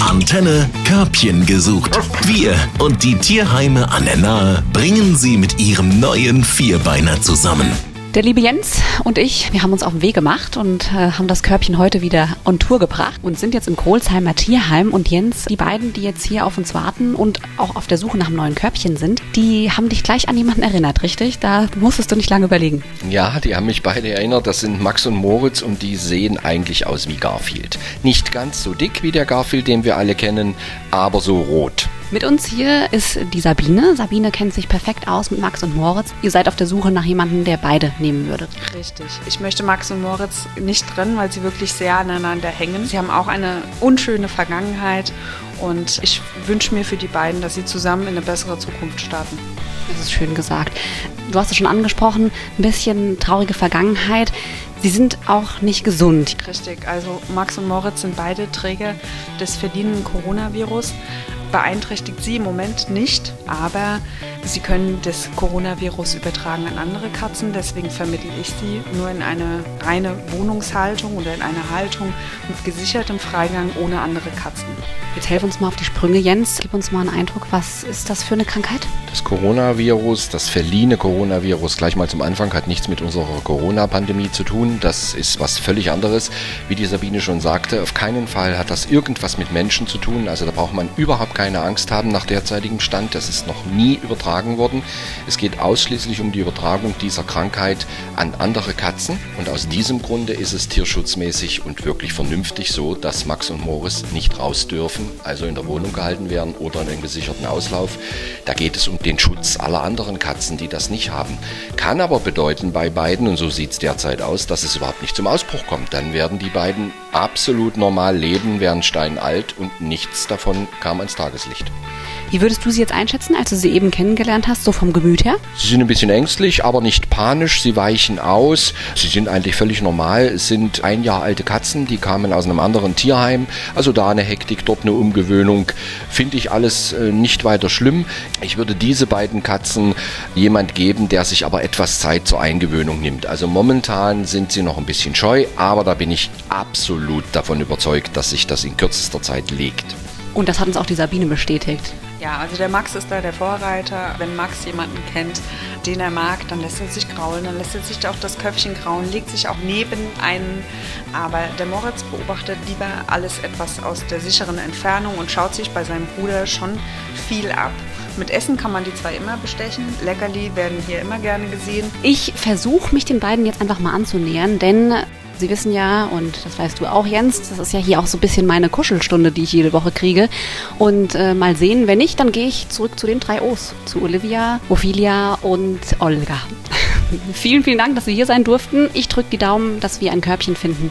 Antenne Körbchen gesucht. Wir und die Tierheime an der Nahe bringen sie mit ihrem neuen Vierbeiner zusammen. Der liebe Jens und ich, wir haben uns auf den Weg gemacht und äh, haben das Körbchen heute wieder on Tour gebracht und sind jetzt im Kohlsheimer Tierheim. Und Jens, die beiden, die jetzt hier auf uns warten und auch auf der Suche nach einem neuen Körbchen sind, die haben dich gleich an jemanden erinnert, richtig? Da musstest du nicht lange überlegen. Ja, die haben mich beide erinnert. Das sind Max und Moritz und die sehen eigentlich aus wie Garfield. Nicht ganz so dick wie der Garfield, den wir alle kennen, aber so rot. Mit uns hier ist die Sabine. Sabine kennt sich perfekt aus mit Max und Moritz. Ihr seid auf der Suche nach jemandem, der beide nehmen würde. Richtig. Ich möchte Max und Moritz nicht trennen, weil sie wirklich sehr aneinander hängen. Sie haben auch eine unschöne Vergangenheit und ich wünsche mir für die beiden, dass sie zusammen in eine bessere Zukunft starten. Das ist schön gesagt. Du hast es schon angesprochen, ein bisschen traurige Vergangenheit. Sie sind auch nicht gesund. Richtig. Also Max und Moritz sind beide Träger des verdienenden Coronavirus beeinträchtigt sie im Moment nicht, aber sie können das Coronavirus übertragen an andere Katzen. Deswegen vermittle ich sie nur in eine reine Wohnungshaltung oder in eine Haltung mit gesichertem Freigang ohne andere Katzen. Jetzt helf uns mal auf die Sprünge, Jens. Gib uns mal einen Eindruck, was ist das für eine Krankheit? Das Coronavirus, das verliehene Coronavirus, gleich mal zum Anfang, hat nichts mit unserer Corona-Pandemie zu tun. Das ist was völlig anderes. Wie die Sabine schon sagte, auf keinen Fall hat das irgendwas mit Menschen zu tun. Also da braucht man überhaupt keine Angst haben nach derzeitigem Stand. Das ist noch nie übertragen worden. Es geht ausschließlich um die Übertragung dieser Krankheit an andere Katzen. Und aus diesem Grunde ist es tierschutzmäßig und wirklich vernünftig so, dass Max und Moritz nicht raus dürfen also in der Wohnung gehalten werden oder in einem gesicherten Auslauf. Da geht es um den Schutz aller anderen Katzen, die das nicht haben. Kann aber bedeuten bei beiden, und so sieht es derzeit aus, dass es überhaupt nicht zum Ausbruch kommt. Dann werden die beiden absolut normal leben, werden steinalt und nichts davon kam ans Tageslicht. Wie würdest du sie jetzt einschätzen, als du sie eben kennengelernt hast, so vom Gemüt her? Sie sind ein bisschen ängstlich, aber nicht panisch. Sie weichen aus. Sie sind eigentlich völlig normal. Es sind ein Jahr alte Katzen, die kamen aus einem anderen Tierheim. Also da eine Hektik, dort eine Umgewöhnung. Finde ich alles äh, nicht weiter schlimm. Ich würde diese beiden Katzen jemand geben, der sich aber etwas Zeit zur Eingewöhnung nimmt. Also momentan sind sie noch ein bisschen scheu, aber da bin ich absolut davon überzeugt, dass sich das in kürzester Zeit legt. Und das hat uns auch die Sabine bestätigt. Ja, also der Max ist da der Vorreiter. Wenn Max jemanden kennt, den er mag, dann lässt er sich kraulen, dann lässt er sich auch das Köpfchen kraulen, legt sich auch neben einen. Aber der Moritz beobachtet lieber alles etwas aus der sicheren Entfernung und schaut sich bei seinem Bruder schon viel ab. Mit Essen kann man die zwei immer bestechen. Leckerli werden hier immer gerne gesehen. Ich versuche mich den beiden jetzt einfach mal anzunähern, denn Sie wissen ja, und das weißt du auch, Jens, das ist ja hier auch so ein bisschen meine Kuschelstunde, die ich jede Woche kriege. Und äh, mal sehen, wenn nicht, dann gehe ich zurück zu den drei O's. Zu Olivia, Ophelia und Olga. vielen, vielen Dank, dass Sie hier sein durften. Ich drücke die Daumen, dass wir ein Körbchen finden.